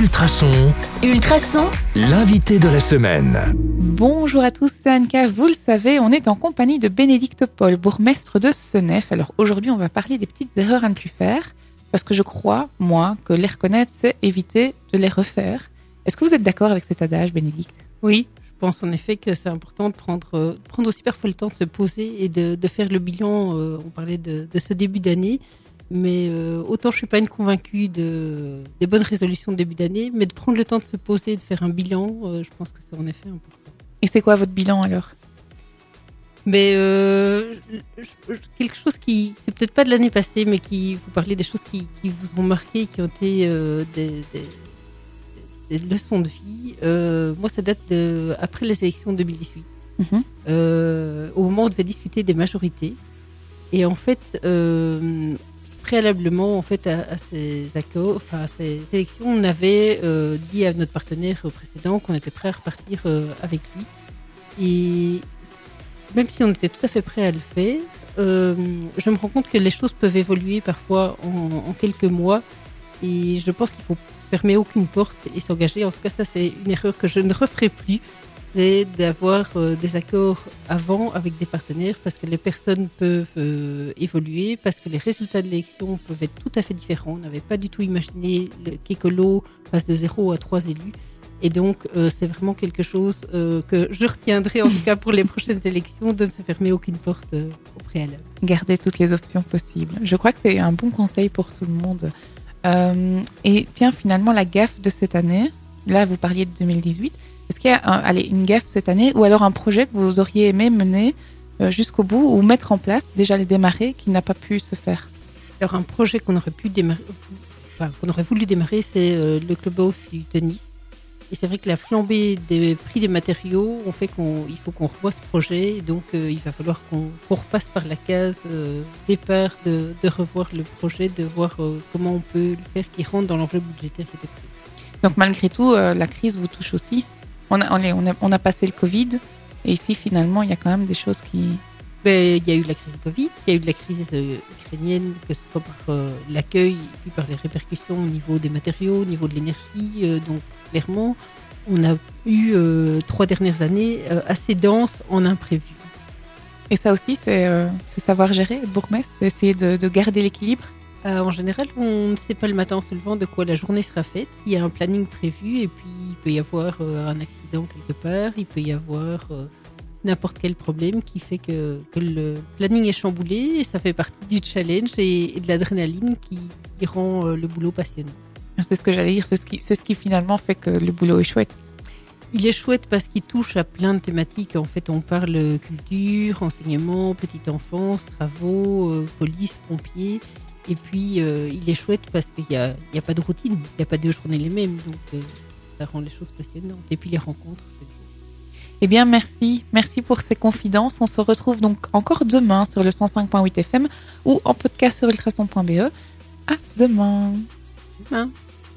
Ultrason, Ultrason, l'invité de la semaine. Bonjour à tous, c'est Anka. Vous le savez, on est en compagnie de Bénédicte Paul, bourgmestre de Senef. Alors aujourd'hui, on va parler des petites erreurs à ne plus faire, parce que je crois, moi, que les reconnaître, c'est éviter de les refaire. Est-ce que vous êtes d'accord avec cet adage, Bénédicte? Oui, je pense en effet que c'est important de prendre, euh, prendre aussi parfois le temps de se poser et de, de faire le bilan. euh, on parlait de, de ce début d'année, mais euh, autant je suis pas une convaincue de, des bonnes résolutions de début d'année, mais de prendre le temps de se poser et de faire un bilan, euh, je pense que c'est en effet important. Et c'est quoi votre bilan alors? Mais euh, quelque chose qui, c'est peut-être pas de l'année passée, mais qui vous parlez des choses qui, qui vous ont marqué, qui ont été euh, des, des- des leçons de vie. Euh, moi, ça date de, après les élections de 2018, Mhm. au moment où on devait discuter des majorités. Et en fait, préalablement en fait à, ces accords, élections, on avait euh, dit à notre partenaire précédent qu'on était prêt à repartir euh, avec lui. Et même si on était tout à fait prêt à le faire, euh, je me rends compte que les choses peuvent évoluer parfois en, en quelques mois. Et je pense qu'il faut se fermer aucune porte et s'engager. En tout cas, ça, c'est une erreur que je ne referai plus. C'est d'avoir euh, des accords avant avec des partenaires parce que les personnes peuvent euh, évoluer, parce que les résultats de l'élection peuvent être tout à fait différents. On n'avait pas du tout imaginé qu'Ecolo passe de 0 à 3 élus. Et donc, euh, c'est vraiment quelque chose que je retiendrai, en tout cas pour les prochaines élections, de ne se fermer aucune porte au préalable. Garder toutes les options possibles. Je crois que c'est un bon conseil pour tout le monde. Et tiens, finalement, la gaffe de cette année, là, vous parliez de 2018. Est-ce qu'il y a allez, une gaffe cette année ou alors un projet que vous auriez aimé mener euh, jusqu'au bout ou mettre en place, déjà les démarrer, qui n'a pas pu se faire? Alors, un projet qu'on aurait pu démarrer, qu'on aurait voulu démarrer, c'est euh, le clubhouse du tennis. Et c'est vrai que la flambée des prix des matériaux ont fait qu'il faut qu'on revoie ce projet. Et donc, euh, il va falloir qu'on repasse par la case départ de, revoir le projet, de voir comment on peut le faire qui rentre dans l'enveloppe budgétaire qui était prévue. Donc malgré tout, euh, la crise vous touche aussi. On a, on, est- on a, on a passé le Covid et ici finalement il y a quand même des choses qui... Ben, il y a eu la crise du Covid, il y a eu la crise euh, ukrainienne, que ce soit par euh, l'accueil puis par les répercussions au niveau des matériaux, au niveau de l'énergie. euh, donc, clairement, on a eu trois dernières années assez denses en imprévu. Et ça aussi c'est savoir gérer, bourgmestre, c'est essayer de, de garder l'équilibre. Euh, en général, on ne sait pas le matin en se levant de quoi la journée sera faite. Il y a un planning prévu et puis il peut y avoir euh, un accident quelque part, il peut y avoir euh, n'importe quel problème qui fait que, que le planning est chamboulé et ça fait partie du challenge et, et de l'adrénaline qui, qui rend le boulot passionnant. C'est ce que j'allais dire, c'est ce, qui, c'est ce qui finalement fait que le boulot est chouette. Il est chouette parce qu'il touche à plein de thématiques. En fait, on parle culture, enseignement, petite enfance, travaux, police, pompiers. Et puis, euh, il est chouette parce qu'il n'y a, il y a pas de routine, il n'y a pas deux journées les mêmes. Donc, euh, ça rend les choses passionnantes. Et puis, les rencontres. Eh bien merci, merci pour ces confidences. On se retrouve donc encore demain sur le 105.8 FM ou en podcast sur ultrason.be. À demain Demain.